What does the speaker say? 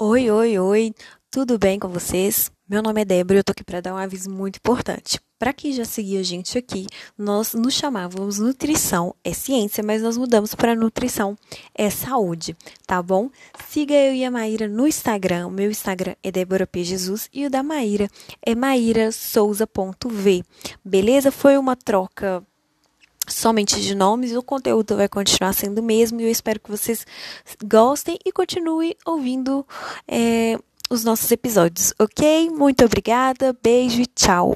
Oi, oi, oi, tudo bem com vocês? Meu nome é Débora e eu tô aqui para dar um aviso muito importante. Para quem já seguia a gente aqui, nós nos chamávamos Nutrição é Ciência, mas nós mudamos para Nutrição é Saúde, tá bom? Siga eu e a Maíra no Instagram. O meu Instagram é Débora P. Jesus e o da Maíra é maírasouza.v. Beleza? Foi uma troca somente de nomes, o conteúdo vai continuar sendo o mesmo e eu espero que vocês gostem e continuem ouvindo é, os nossos episódios, ok? Muito obrigada, beijo e tchau!